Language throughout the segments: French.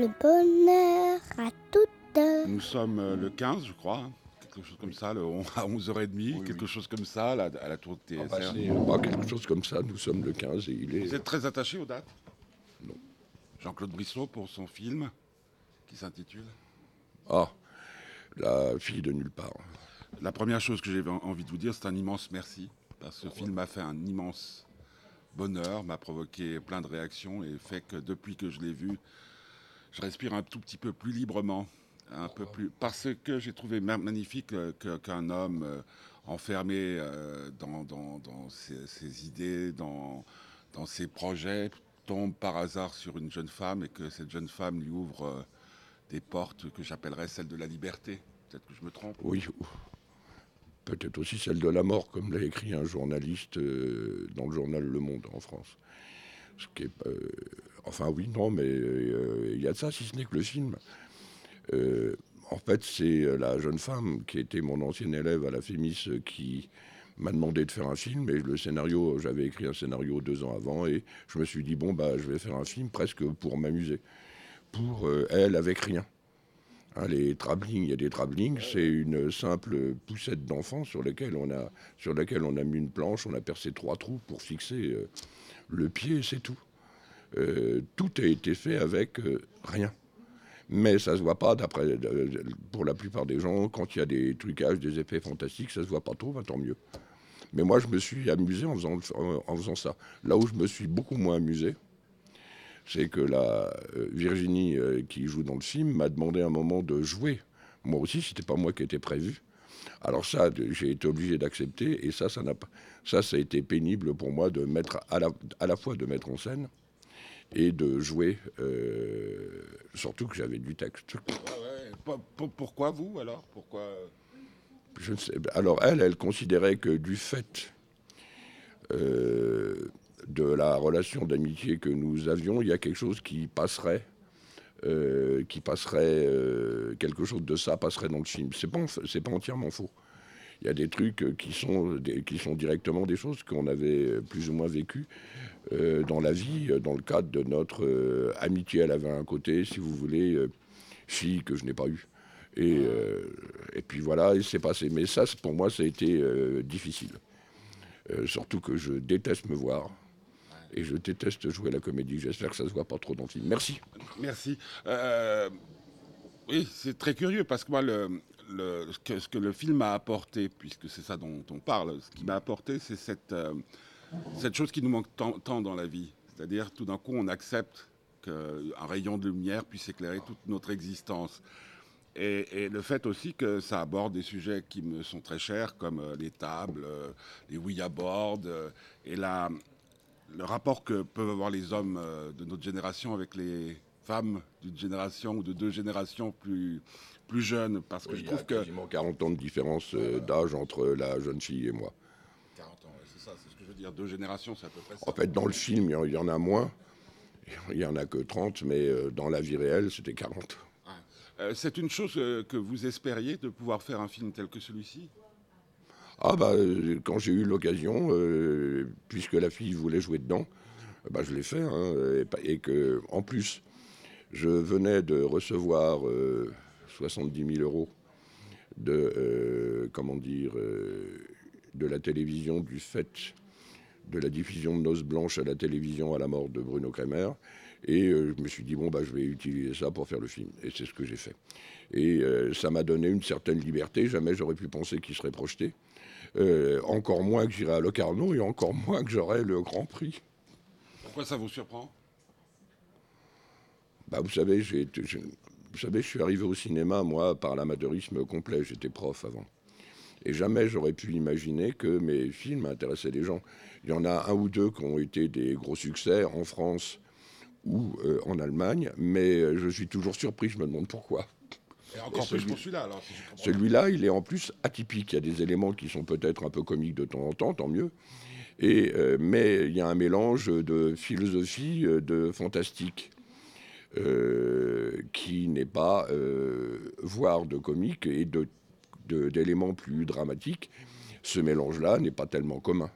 le bonheur à toutes. Nous sommes euh, le 15, je crois, hein, quelque chose comme ça, le à 11h30, quelque chose comme ça, à la, à la tour de Ah bah, TSR. pas quelque chose comme ça, nous sommes le 15 et il est... Vous êtes très attaché aux dates? Non. Jean-Claude Brissot pour son film qui s'intitule? Ah, la fille de nulle part. La première chose que j'ai envie de vous dire, c'est un immense merci. Parce que ce film m'a fait un immense bonheur, m'a provoqué plein de réactions et fait que depuis que je l'ai vu, je respire un tout petit peu plus librement. Un peu plus, parce que j'ai trouvé ma- magnifique euh, qu'un homme euh, enfermé euh, dans, ses, idées, dans, dans ses projets, tombe par hasard sur une jeune femme et que cette jeune femme lui ouvre des portes que j'appellerais celles de la liberté. Peut-être que je me trompe. Oui, ou- peut-être aussi celle de la mort, comme l'a écrit un journaliste dans le journal Le Monde en France. Ce qui est, euh, enfin oui, non, mais euh, il y a de ça, si ce n'est que le film. Euh, en fait, c'est la jeune femme qui était mon ancienne élève à la Fémis qui m'a demandé de faire un film. Et le scénario, j'avais écrit un scénario deux ans avant et je me suis dit, bon, bah, je vais faire un film presque pour m'amuser. Pour elle, avec rien. Hein, les travelling, il y a des travelling, c'est une simple poussette d'enfant sur laquelle on a sur laquelle on a mis une planche, on a percé trois trous pour fixer euh, le pied, c'est tout. Euh, tout a été fait avec euh, rien. Mais ça se voit pas d'après pour la plupart des gens quand il y a des trucages, des effets fantastiques, ça se voit pas trop, bah, tant mieux. Mais moi je me suis amusé en faisant ça. Là où je me suis beaucoup moins amusé, c'est que la euh, Virginie euh, qui joue dans le film m'a demandé un moment de jouer. Moi aussi, c'était pas moi qui était prévu. Alors ça, j'ai été obligé d'accepter et ça, ça n'a pas, ça, ça a été pénible pour moi de mettre à la, à la fois de mettre en scène et de jouer, euh, surtout que j'avais du texte. Pour- pour- pourquoi vous alors? Pourquoi Je ne sais. Alors elle, elle considérait que du fait euh, de la relation d'amitié que nous avions, il y a quelque chose qui passerait, euh, qui passerait, euh, quelque chose de ça passerait dans le film. C'est pas, c'est pas entièrement faux. Il y a des trucs qui sont, qui sont directement des choses qu'on avait plus ou moins vécues euh, dans la vie, dans le cadre de notre amitié. Elle avait un côté, si vous voulez, fille que je n'ai pas eu. Et, et puis voilà, il s'est passé. Mais ça, pour moi, ça a été difficile. Surtout que je déteste me voir. Et je déteste jouer la comédie. J'espère que ça se voit pas trop dans le film. Merci. Merci. Euh, oui, c'est très curieux parce que moi, ce, que, le film m'a apporté, puisque c'est ça dont on parle, ce qui m'a apporté, c'est cette, euh, chose qui nous manque tant, dans la vie. C'est-à-dire, tout d'un coup, on accepte qu'un rayon de lumière puisse éclairer toute notre existence. Et, le fait aussi que ça aborde des sujets qui me sont très chers, comme euh, les tables, les oui à et la, le rapport que peuvent avoir les hommes euh, de notre génération avec les femmes d'une génération ou de deux générations plus, plus jeunes. Parce que Oui, je il y a trouve que. quasiment 40 ans de différence euh, d'âge entre la jeune fille et moi. 40 ans, c'est ça, c'est ce que je veux dire. Deux générations, c'est à peu près ça. En fait, dans le film, il y en- a moins. Il y en a que 30, mais euh, dans la vie réelle, c'était 40. Euh, c'est une chose que vous espériez de pouvoir faire un film tel que celui-ci? Ah bah euh, quand j'ai eu l'occasion, euh, puisque la fille voulait jouer dedans, euh, bah, je l'ai fait. hein, et, que en plus, je venais de recevoir euh, 70 000 euros de comment dire de la télévision du fait de la diffusion de Noces Blanches à la télévision à la mort de Bruno Kremer. Et je me suis dit, bon, bah, je vais utiliser ça pour faire le film. Et c'est ce que j'ai fait. Et ça m'a donné une certaine liberté. Jamais j'aurais pu penser qu'il serait projeté. Euh, encore moins que j'irai à Locarno et encore moins que j'aurai le Grand Prix. Pourquoi ça vous surprend? Bah, vous savez, j'ai vous savez, je suis arrivé au cinéma, moi, par l'amateurisme complet. J'étais prof avant. Et jamais j'aurais pu imaginer que mes films intéressaient les gens. Il y en a un ou deux qui ont été des gros succès en France ou euh, en Allemagne, mais euh, je suis toujours surpris, je me demande pourquoi. Et encore Et plus celui- pour celui-là, alors, si. Celui-là, il est en plus atypique. Il y a des éléments qui sont peut-être un peu comiques de temps en temps, tant mieux. Et, euh, mais il y a un mélange de philosophie, euh, de fantastique, euh, qui n'est pas, euh, voire de comique et de- de- d'éléments plus dramatiques. Ce mélange-là n'est pas tellement commun.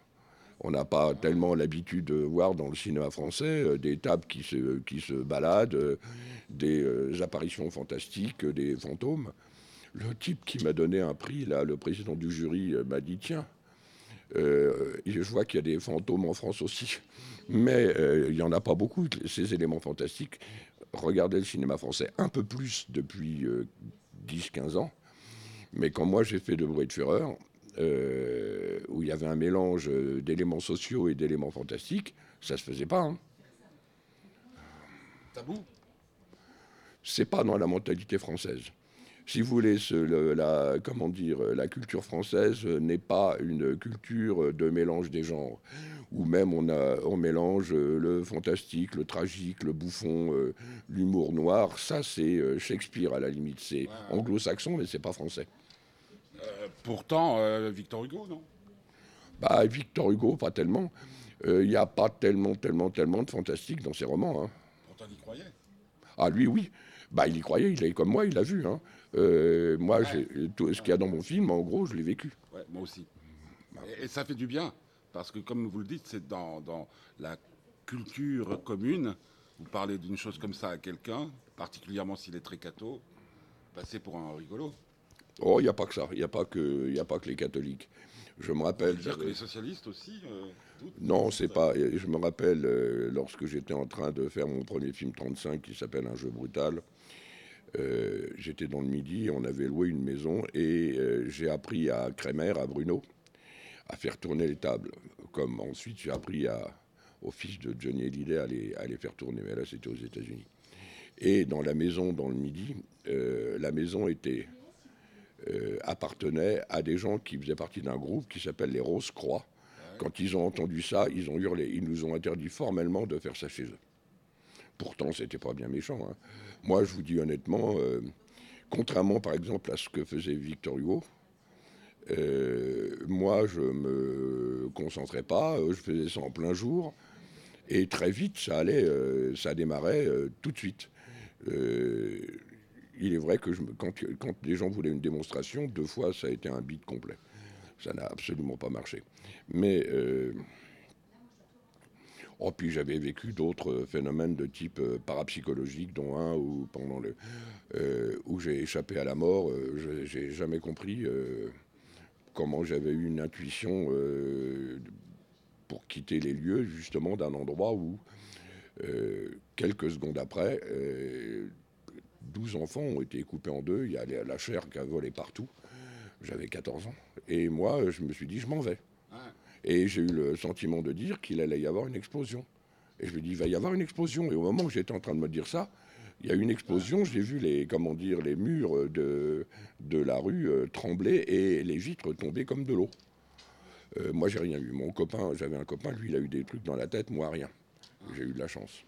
On n'a pas tellement l'habitude de voir dans le cinéma français des tables qui se, qui se baladent, des apparitions fantastiques, des fantômes. Le type qui m'a donné un prix, là, le président du jury, m'a dit tiens, je vois qu'il y a des fantômes en France aussi, mais il n'y en a pas beaucoup, ces éléments fantastiques. Regardez le cinéma français un peu plus depuis 10-15 ans. Mais quand moi j'ai fait de bruit de fureur, euh, où il y avait un mélange d'éléments sociaux et d'éléments fantastiques, ça se faisait pas. Hein. Tabou C'est pas dans la mentalité française. Si vous voulez, la, comment dire, la culture française n'est pas une culture de mélange des genres, où même on, a, on mélange le fantastique, le tragique, le bouffon, euh, l'humour noir. Ça, c'est euh, Shakespeare à la limite. C'est anglo-saxon, mais c'est pas français. Euh, pourtant, euh, Victor Hugo, non? Bah, Victor Hugo, pas tellement. Il euh, n'y a pas tellement, tellement, tellement de fantastique dans ses romans. Hein. Pourtant, il y croyait. Ah, lui, oui. Bah, il y croyait, il est comme moi, il l'a vu. Hein. moi, tout ce qu'il y a dans mon film, en gros, je l'ai vécu. Ouais, moi aussi. Et, ça fait du bien, parce que comme vous le dites, c'est dans, dans la culture commune. Vous parlez d'une chose comme ça à quelqu'un, particulièrement s'il est très catho, passer pour un rigolo. Oh, il n'y a pas que ça. Il n'y a, pas que, a pas que les catholiques. Je me rappelle. dire que les socialistes aussi euh, Non, c'est pas. Je me rappelle euh, lorsque j'étais en train de faire mon premier film 35 qui s'appelle Un jeu brutal. Euh, j'étais dans le midi, on avait loué une maison et j'ai appris à Crémer, à Bruno, à faire tourner les tables. Comme ensuite j'ai appris à, au fils de Johnny Hallyday à les, à les faire tourner. Mais là, c'était aux États-Unis. Et dans la maison, dans le midi, la maison était euh, appartenait à des gens qui faisaient partie d'un groupe qui s'appelle les Rose Croix. Quand ils ont entendu ça, ils ont hurlé. Ils nous ont interdit formellement de faire ça chez eux. Pourtant, c'était pas bien méchant. Hein. Moi, je vous dis honnêtement, euh, contrairement par exemple à ce que faisait Victor Hugo, euh, moi, je me concentrais pas, je faisais ça en plein jour, et très vite, ça allait, ça démarrait tout de suite il est vrai que quand, quand, les gens voulaient une démonstration, deux fois, ça a été un beat complet. Ça n'a absolument pas marché. Mais. Euh, oh, puis j'avais vécu d'autres phénomènes de type euh, parapsychologique, dont un où, pendant le, euh, où j'ai échappé à la mort. j'ai jamais compris comment j'avais eu une intuition pour quitter les lieux, justement, d'un endroit où, quelques secondes après, 12 enfants ont été coupés en deux. Il y a la chair qui a volé partout. J'avais 14 ans. Et moi, je me suis dit, je m'en vais. Et j'ai eu le sentiment de dire qu'il allait y avoir une explosion. Et je me dis, il va y avoir une explosion. Et au moment où j'étais en train de me dire ça, il y a eu une explosion. J'ai vu les, comment dire, les murs de, de la rue euh, trembler et les vitres tomber comme de l'eau. Euh, moi, j'ai rien eu. Mon copain, j'avais un copain, lui, il a eu des trucs dans la tête, moi, rien. J'ai eu de la chance.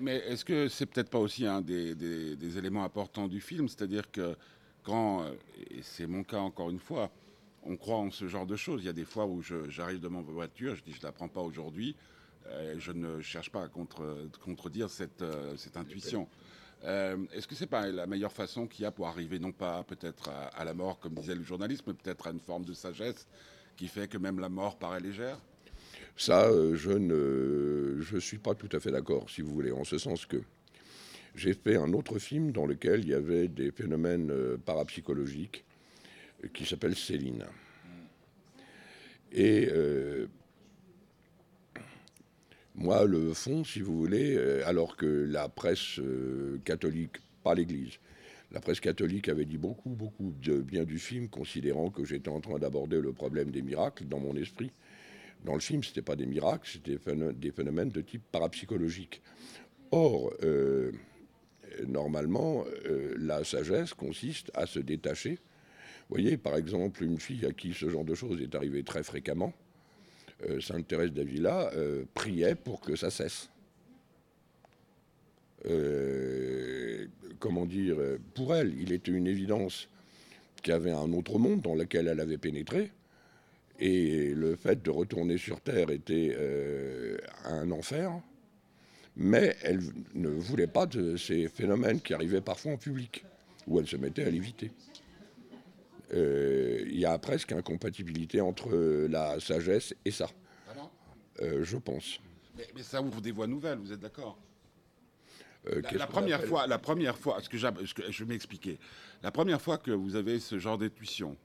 Mais, est-ce que c'est peut-être pas aussi un des, éléments importants du film? C'est-à-dire que quand, et c'est mon cas encore une fois, on croit en ce genre de choses. Il y a des fois où j'arrive de ma voiture, je dis je ne la prends pas aujourd'hui, euh, je ne cherche pas à contredire cette, euh, intuition. Euh, est-ce que c'est pas la meilleure façon qu'il y a pour arriver, non pas peut-être à, la mort, comme disait le journaliste, mais peut-être à une forme de sagesse qui fait que même la mort paraît légère? Ça, euh, je ne je suis pas tout à fait d'accord, si vous voulez, en ce sens que j'ai fait un autre film dans lequel il y avait des phénomènes euh, parapsychologiques euh, qui s'appelle Céline. Et moi, le fond, si vous voulez, alors que la presse catholique, pas l'Église, la presse catholique avait dit beaucoup, beaucoup de bien du film, considérant que j'étais en train d'aborder le problème des miracles dans mon esprit. Dans le film, ce n'était pas des miracles, c'était des phénomènes de type parapsychologique. Or, euh, normalement, euh, la sagesse consiste à se détacher. Vous voyez, par exemple, une fille à qui ce genre de choses est arrivé très fréquemment, euh, Sainte Thérèse d'Avila priait pour que ça cesse. comment dire, pour elle, il était une évidence qu'il y avait un autre monde dans lequel elle avait pénétré, et le fait de retourner sur Terre était euh, un enfer. Mais elle ne voulait pas de ces phénomènes qui arrivaient parfois en public, où elle se mettait à l'éviter. Euh, il y a presque incompatibilité entre la sagesse et ça. Euh, je pense. Mais, mais ça ouvre des voies nouvelles, vous êtes d'accord? La, première fois, la première fois, ce que, j'app- ce que je vais m'expliquer. La première fois que vous avez ce genre d'intuition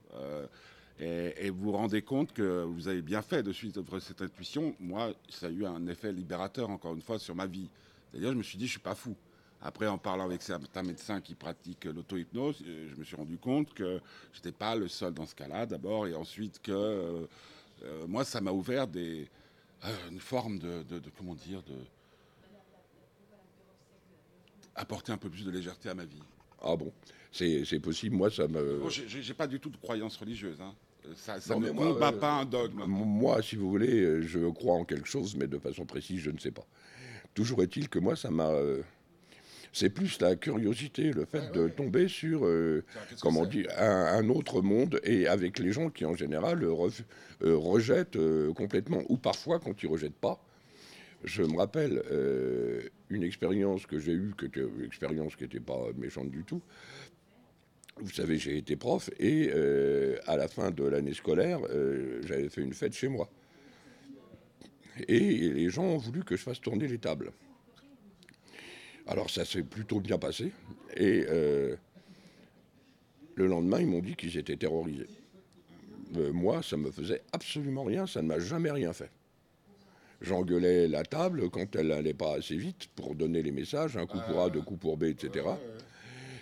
et, et vous vous rendez compte que vous avez bien fait de suivre cette intuition, moi, ça a eu un effet libérateur encore une fois sur ma vie. C'est-à-dire, je me suis dit, je suis pas fou. Après, en parlant avec certains médecins qui pratiquent l'auto-hypnose, euh, je me suis rendu compte que je n'étais pas le seul dans ce cas-là, d'abord, et ensuite que euh, euh, moi, ça m'a ouvert des, euh, une forme de, de- de- comment dire, de apporter un peu plus de légèreté à ma vie. Ah bon, c'est possible. Moi, ça me. Bon, j'ai j'ai pas du tout de croyance religieuse. Hein. Ça, ça Non, ne moi, euh, pas un dogme. Moi, si vous voulez, je crois en quelque chose, mais de façon précise, je ne sais pas. Toujours est-il que moi, ça m'a. euh, C'est plus la curiosité, le fait Ouais, de ouais. tomber sur, euh, comment c'est? dire, un, un autre monde et avec les gens qui, en général, euh, ref- euh, rejettent complètement, ou parfois, quand ils rejettent pas. Je me rappelle une expérience que j'ai eue, que une expérience qui n'était pas méchante du tout. Vous savez, j'ai été prof et euh, à la fin de l'année scolaire, euh, j'avais fait une fête chez moi. Et les gens ont voulu que je fasse tourner les tables. Alors ça s'est plutôt bien passé. Et euh, le lendemain, ils m'ont dit qu'ils étaient terrorisés. Moi, ça me faisait absolument rien, ça ne m'a jamais rien fait. J'engueulais la table quand elle n'allait pas assez vite pour donner les messages, un coup pour A, deux coups pour B, etc.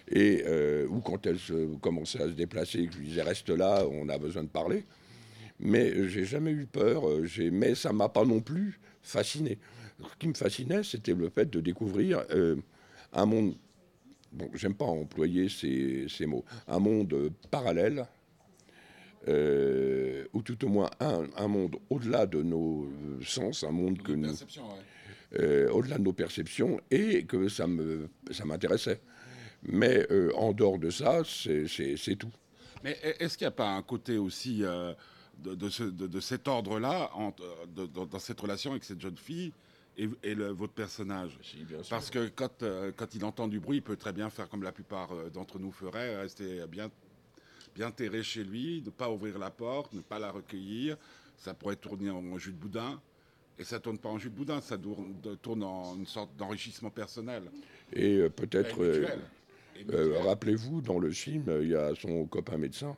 Et, euh, ou quand elle se, commençait à se déplacer, que je lui disais reste là, on a besoin de parler. Mais euh, j'ai jamais eu peur, euh, j'ai- mais ça m'a pas non plus fasciné. Ce qui me fascinait, c'était le fait de découvrir euh, un monde, bon, j'aime pas employer ces, ces mots, un monde parallèle, euh, ou tout au moins un, un monde au-delà de nos sens, un monde que nous, ouais. euh, au-delà de nos perceptions et que ça me ça m'intéressait. Mais euh, en dehors de ça, c'est- tout. Mais e- est-ce qu'il n'y a pas un côté aussi euh, de, de ce- de- de cet ordre-là, dans cette relation avec cette jeune fille et, et le- votre personnage? Parce que quand, euh, quand il entend du bruit, il peut très bien faire comme la plupart d'entre nous feraient, rester bien, bien terré chez lui, ne pas ouvrir la porte, ne pas la recueillir. Ça pourrait tourner en jus de boudin. Et ça tourne pas en jus de boudin, ça tourne, en une sorte d'enrichissement personnel. Et euh, peut-être, euh, euh, rappelez-vous, dans le film, il y a son copain médecin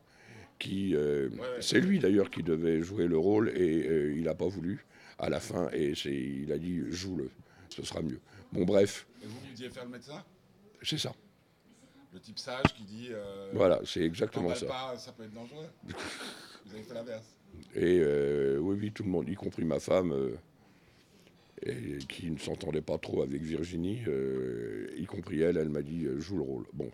qui, euh, Ouais, ouais. c'est lui d'ailleurs qui devait jouer le rôle et euh, il n'a pas voulu à la fin et il a dit joue-le, ce sera mieux. Bon bref, Et vous, disiez faire le médecin? C'est ça. Le type sage qui dit Voilà, c'est exactement ça. pas, ça peut être dangereux. vous avez fait l'inverse. Et oui, oui, tout le monde, y compris ma femme, et qui ne s'entendait pas trop avec Virginie, euh, y compris elle, elle m'a dit euh, joue le rôle. Bon,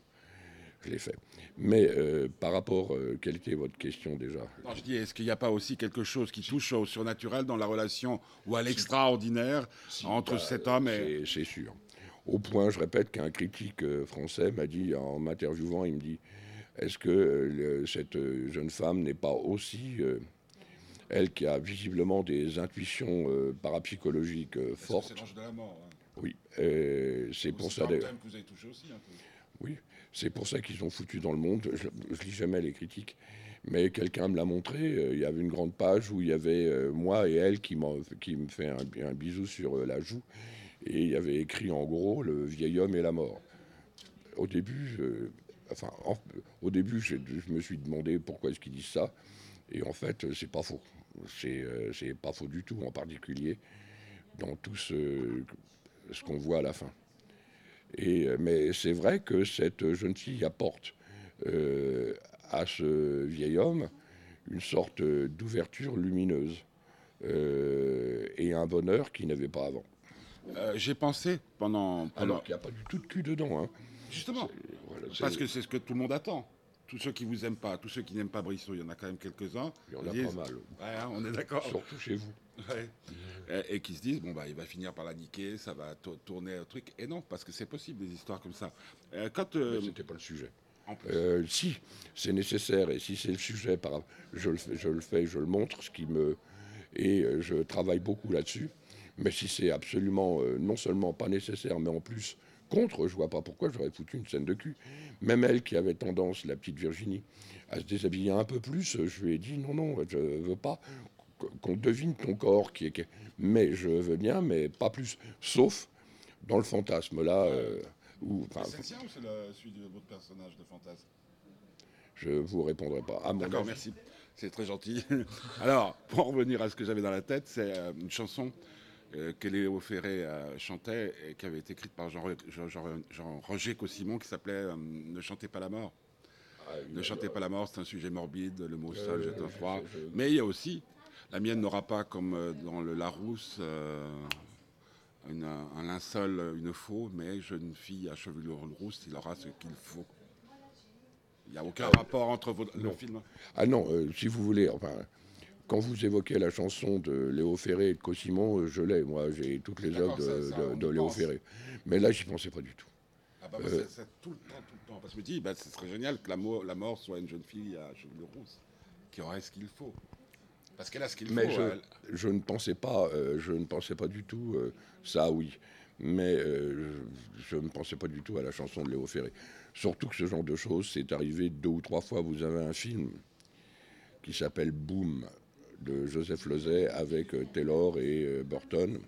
je l'ai fait. Mais euh, par rapport, quelle était votre question déjà Non, je dis, est-ce qu'il n'y a pas aussi quelque chose qui touche au surnaturel dans la relation ou à l'extraordinaire entre Bah, cet homme et... C'est sûr. Au point, je répète, qu'un critique français m'a dit, en m'interviewant, il me dit Est-ce que cette jeune femme n'est pas aussi, elle qui a visiblement des intuitions euh, parapsychologiques euh, fortes C'est l'ange de la mort. hein? Oui, c'est pour ça que vous avez touché aussi un peu. Oui, c'est pour ça qu'ils ont foutu dans le monde. Je, je lis jamais les critiques, mais quelqu'un me l'a montré. euh, il y avait une grande page où il y avait moi et elle qui, me fait un, un bisou sur la joue, et il y avait écrit en gros le vieil homme et la mort. Au début, euh, enfin, en- au début, je, je me suis demandé pourquoi est-ce qu'ils disent ça, et en fait, c'est pas faux. C'est euh, c'est pas faux du tout, en particulier dans tout ce, ce qu'on voit à la fin. Et, euh, mais c'est vrai que cette jeune fille apporte euh, à ce vieil homme une sorte d'ouverture lumineuse euh, et un bonheur qu'il n'avait pas avant. Euh, J'ai pensé pendant... pendant... Alors qu'il n'y a pas du tout de cul dedans. hein. Justement, Voilà, parce que c'est ce que tout le monde attend. Tous ceux qui vous aiment pas, tous ceux qui n'aiment pas Brissot, il y en a quand même quelques-uns. il y en a disent- pas mal, Ouais, hein, on est d'accord. surtout chez vous. Ouais. Et, et qui se disent, bon, bah, il va finir par la niquer, ça va to- tourner un truc. Et non, parce que c'est possible, des histoires comme ça. Euh, quand, euh, Mais c'était pas le sujet. en plus, Euh, si c'est nécessaire et si c'est le sujet, par, je, le fais, je le fais, je le montre, ce qui me et euh, je travaille beaucoup là-dessus. Mais si c'est absolument euh, non seulement pas nécessaire, mais en plus contre, je vois pas pourquoi j'aurais foutu une scène de cul. Même elle qui avait tendance, la petite Virginie, à se déshabiller un peu plus, je lui ai dit non non, je veux pas. qu'on devine ton corps qui est. Mais je veux bien, mais pas plus. Sauf dans le fantasme là. Euh, où, c'est le sien ou c'est celui de votre personnage de fantasme? Je vous répondrai pas. Ah, D'accord, merci. C'est très gentil. Alors, pour revenir à ce que j'avais dans la tête, c'est euh, une chanson euh, que Léo Ferré chantait et qui avait été écrite par Jean-Roger Cossimon qui s'appelait Ne chantez pas la mort. Ah, ne chantez pas la mort, c'est un sujet morbide, le mot seul jette un froid. Mais il y a aussi, la mienne n'aura pas comme dans le Larousse un linceul, une faux, mais jeune fille à chevelure rousse, il aura ce qu'il faut. Il n'y a aucun rapport entre vos, le film Ah non, euh, si vous voulez, enfin, quand vous évoquez la chanson de Léo Ferré et de Cosimon, euh, je l'ai, moi, j'ai toutes les œuvres de, Léo Ferré. Mais là, j'y pensais pas du tout. Ah bah, euh, c'est tout le temps, tout le temps. Parce que je me dis, bah, ce serait génial que la, la mort soit une jeune fille à chevelure rousse, qui aurait ce qu'il faut. Parce qu'elle a ce qu'il faut. Mais je, ne pensais pas, euh, je ne pensais pas du tout, euh, ça oui, mais je, ne pensais pas du tout à la chanson de Léo Ferré. Surtout que ce genre de choses, c'est arrivé deux ou trois fois. Vous avez un film qui s'appelle Boom de Joseph Lozay avec Taylor et Burton.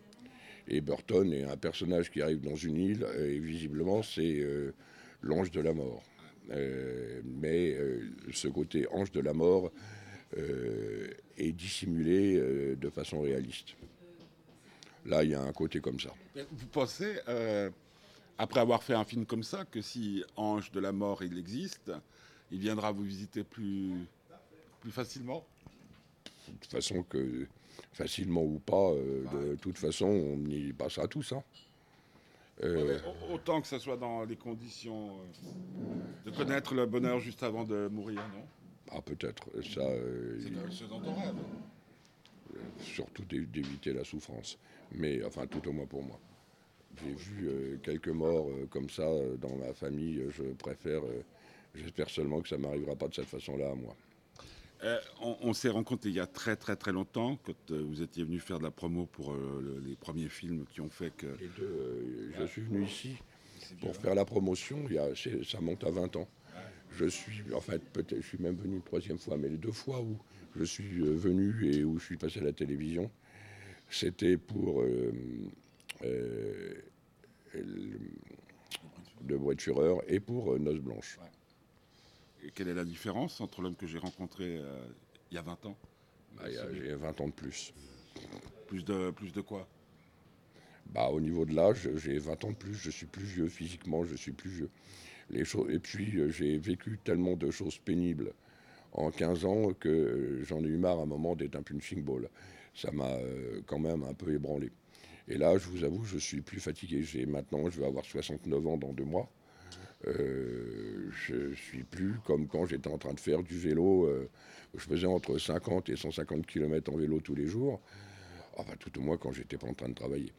Et Burton est un personnage qui arrive dans une île et visiblement c'est l'ange de la mort. mais ce côté ange de la mort euh, et dissimulé euh, de façon réaliste. Là, il y a un côté comme ça. Vous pensez, euh, après avoir fait un film comme ça, que si Ange de la mort, il existe, il viendra vous visiter plus, plus facilement? Toute façon que, facilement ou pas, de toute façon, on y passera tous. Hein. autant que ce soit dans les conditions de connaître le bonheur juste avant de mourir, non? Ah, peut-être. Ça. Euh, c'est dans ton rêve. surtout d'éviter la souffrance. Mais, enfin, tout au moins pour moi. J'ai vu euh, quelques morts euh, comme ça dans ma famille. Je préfère. J'espère seulement que ça m'arrivera pas de cette façon-là à moi. On, s'est rencontrés il y a très très très longtemps, quand vous étiez venu faire de la promo pour les premiers films qui ont fait que. je suis venu ici pour faire la promotion, il y a, ça monte à 20 ans. Je suis, en fait, peut-être, je suis même venu une troisième fois, mais les deux fois où je suis euh, venu et où je suis passé à la télévision, c'était pour euh, euh, de voitureur et pour Noce Blanche. Quelle est la différence entre l'homme que j'ai rencontré il y a 20 ans bah, J'ai 20 ans de plus. Plus de, plus de quoi? Bah, Au niveau de l'âge, j'ai 20 ans de plus, je suis plus vieux physiquement, je suis plus vieux. Les choses, et puis euh, j'ai vécu tellement de choses pénibles en 15 ans que euh, j'en ai eu marre à un moment d'être un punching ball. Ça m'a euh, quand même un peu ébranlé. Et là, je vous avoue, je suis plus fatigué. J'ai maintenant, je vais avoir 69 ans dans deux mois. Euh, je suis plus comme quand j'étais en train de faire du vélo. je faisais entre 50 et 150 km en vélo tous les jours. Enfin, tout au moins quand j'étais pas en train de travailler.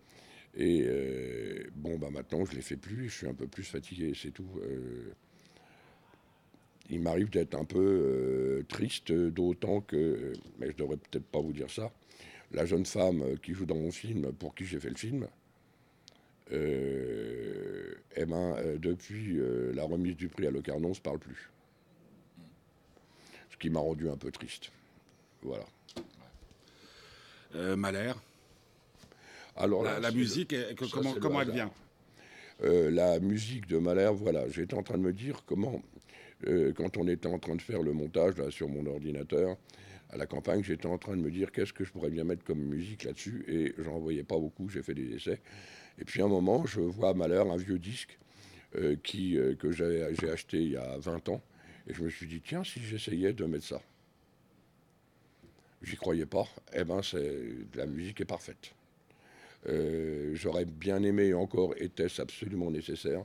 Et euh, bon, bah maintenant, je ne les fais plus je suis un peu plus fatigué, c'est tout. Euh. il m'arrive d'être un peu euh, triste, d'autant que, mais je devrais peut-être pas vous dire ça, la jeune femme qui joue dans mon film, pour qui j'ai fait le film, eh ben, depuis la remise du prix à Locarnon, on ne se parle plus. Ce qui m'a rendu un peu triste. Voilà. Malher alors la, musique, comment, elle vient? Euh, La musique de Mahler, voilà, j'étais en train de me dire comment, euh, quand on était en train de faire le montage là, sur mon ordinateur à la campagne, j'étais en train de me dire qu'est-ce que je pourrais bien mettre comme musique là-dessus, et j'en voyais pas beaucoup, j'ai fait des essais. Et puis à un moment, je vois Mahler, un vieux disque euh, qui, que j'ai acheté il y a 20 ans, et je me suis dit, tiens, si j'essayais de mettre ça. J'y croyais pas. Eh ben, la musique est parfaite. Euh, j'aurais bien aimé, encore était-ce absolument nécessaire.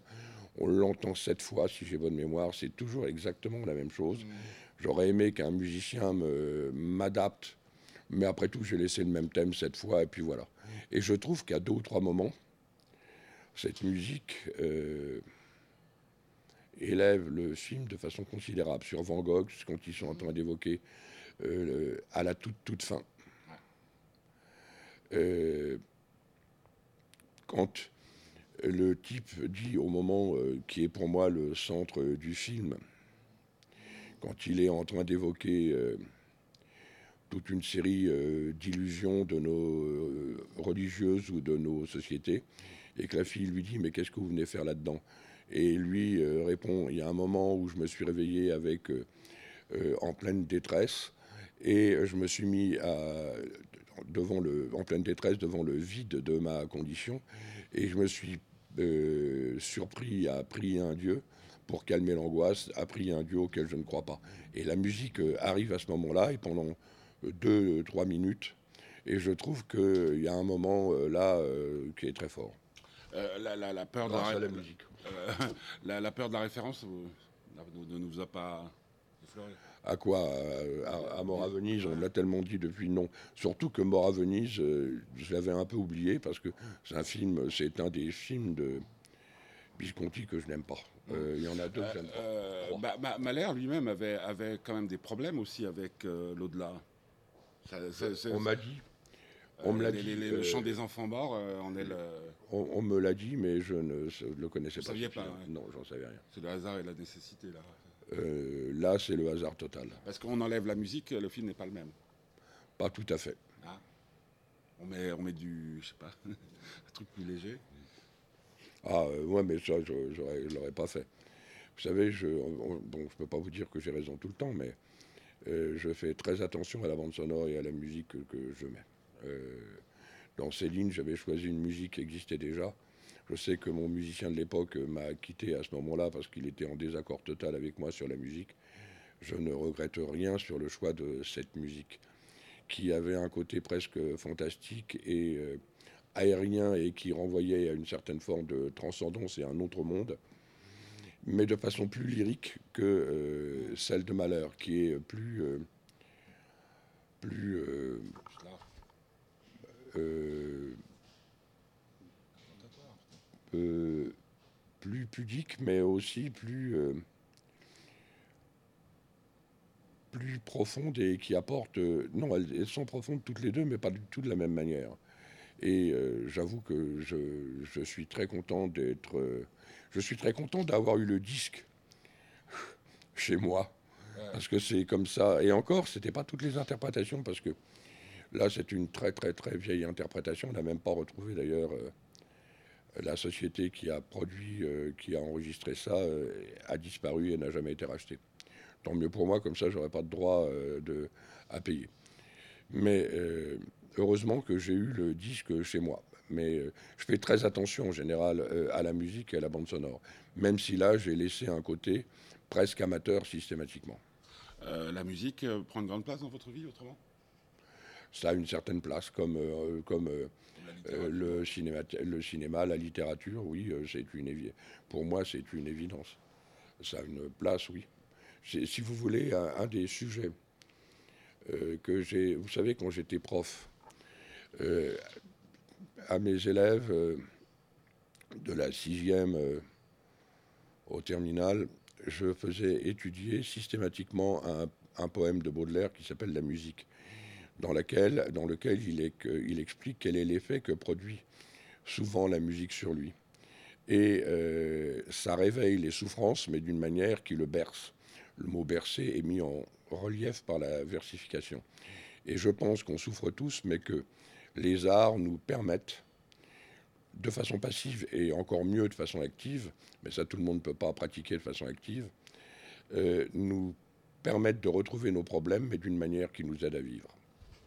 On l'entend sept fois, si j'ai bonne mémoire, c'est toujours exactement la même chose. J'aurais aimé qu'un musicien m'adapte, mais après tout, j'ai laissé le même thème cette fois, et puis voilà. Et je trouve qu'à deux ou trois moments, cette musique euh, élève le film de façon considérable. Sur Van Gogh, quand ils sont en train d'évoquer euh, à la toute, toute fin quand le type dit au moment euh, qui est pour moi le centre du film, quand il est en train d'évoquer euh, toute une série euh, d'illusions de nos euh, religieuses ou de nos sociétés, et que la fille lui dit mais qu'est-ce que vous venez faire là-dedans? Et lui répond il y a un moment où je me suis réveillé avec en pleine détresse et je me suis mis devant le, en pleine détresse devant le vide de ma condition et je me suis surpris à prier un Dieu pour calmer l'angoisse, à prier un Dieu auquel je ne crois pas. Et la musique arrive à ce moment-là et pendant deux, trois minutes. Et je trouve qu'il y a un moment euh, là euh, qui est très fort. Euh, la, peur de la, musique. la, peur de la référence ne nous a pas effleuré? À quoi à, Mort à Venise, on l'a tellement dit depuis non. Surtout que Mort à Venise, je l'avais un peu oublié parce que c'est un film, c'est un des films de Visconti que je n'aime pas. Il y en a deux que j'aime pas. Bah, Mahler lui-même avait, avait quand même des problèmes aussi avec l'au-delà. On m'a dit. On me l'a dit. le chant des enfants morts, euh, on est le. On, me l'a dit, mais je ne le connaissais pas. Saviez pas Non, j'en savais rien. C'est le hasard et la nécessité là. Euh, là, c'est le hasard total. Parce qu'on enlève la musique, le film n'est pas le même. Pas tout à fait. Ah. On met, on met du, je sais pas, un truc plus léger. Ah euh, ouais, mais ça, je, ne l'aurais pas fait. Vous savez, je, bon, je peux pas vous dire que j'ai raison tout le temps, mais euh, je fais très attention à la bande sonore et à la musique que, je mets. Euh, dans Céline, j'avais choisi une musique qui existait déjà. Je sais que mon musicien de l'époque m'a quitté à ce moment-là parce qu'il était en désaccord total avec moi sur la musique. Je ne regrette rien sur le choix de cette musique, qui avait un côté presque fantastique et euh, aérien et qui renvoyait à une certaine forme de transcendance et un autre monde mais de façon plus lyrique que euh, celle de Malheur, qui est plus. Euh, plus. Euh, plus pudique, mais aussi plus. plus profonde et qui apporte. non, elles, sont profondes toutes les deux, mais pas du tout de la même manière. Et j'avoue que je, je, suis très content d'être je suis très content d'avoir eu le disque chez moi. Parce que c'est comme ça. Et encore, ce n'était pas toutes les interprétations, parce que là, c'est une très, très, très vieille interprétation. On n'a même pas retrouvé d'ailleurs euh, la société qui a produit, euh, qui a enregistré ça, euh, a disparu et n'a jamais été rachetée. Tant mieux pour moi, comme ça, j'aurais pas de droit de, à payer. Mais heureusement que j'ai eu le disque chez moi mais euh, je fais très attention en général euh, à la musique et à la bande sonore, même si là j'ai laissé un côté presque amateur systématiquement. Euh, la musique prend une grande place dans votre vie autrement? Ça a une certaine place, comme, comme le, cinéma, le cinéma, la littérature, oui, c'est une pour moi c'est une évidence. Ça a une place, oui. Si vous voulez, un, des sujets que j'ai, vous savez, quand j'étais prof, à mes élèves euh, de la sixième euh, au terminal, je faisais étudier systématiquement un, poème de Baudelaire qui s'appelle La musique, dans, lequel il explique quel est l'effet que produit souvent la musique sur lui. Et euh, ça réveille les souffrances, mais d'une manière qui le berce. Le mot bercer est mis en relief par la versification. Et je pense qu'on souffre tous, mais que les arts nous permettent, de façon passive et encore mieux de façon active, mais ça tout le monde ne peut pas pratiquer de façon active, euh, nous permettent de retrouver nos problèmes, mais d'une manière qui nous aide à vivre.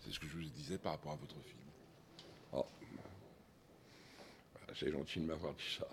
C'est ce que je vous disais par rapport à votre film. Oh. C'est gentil de m'avoir dit ça.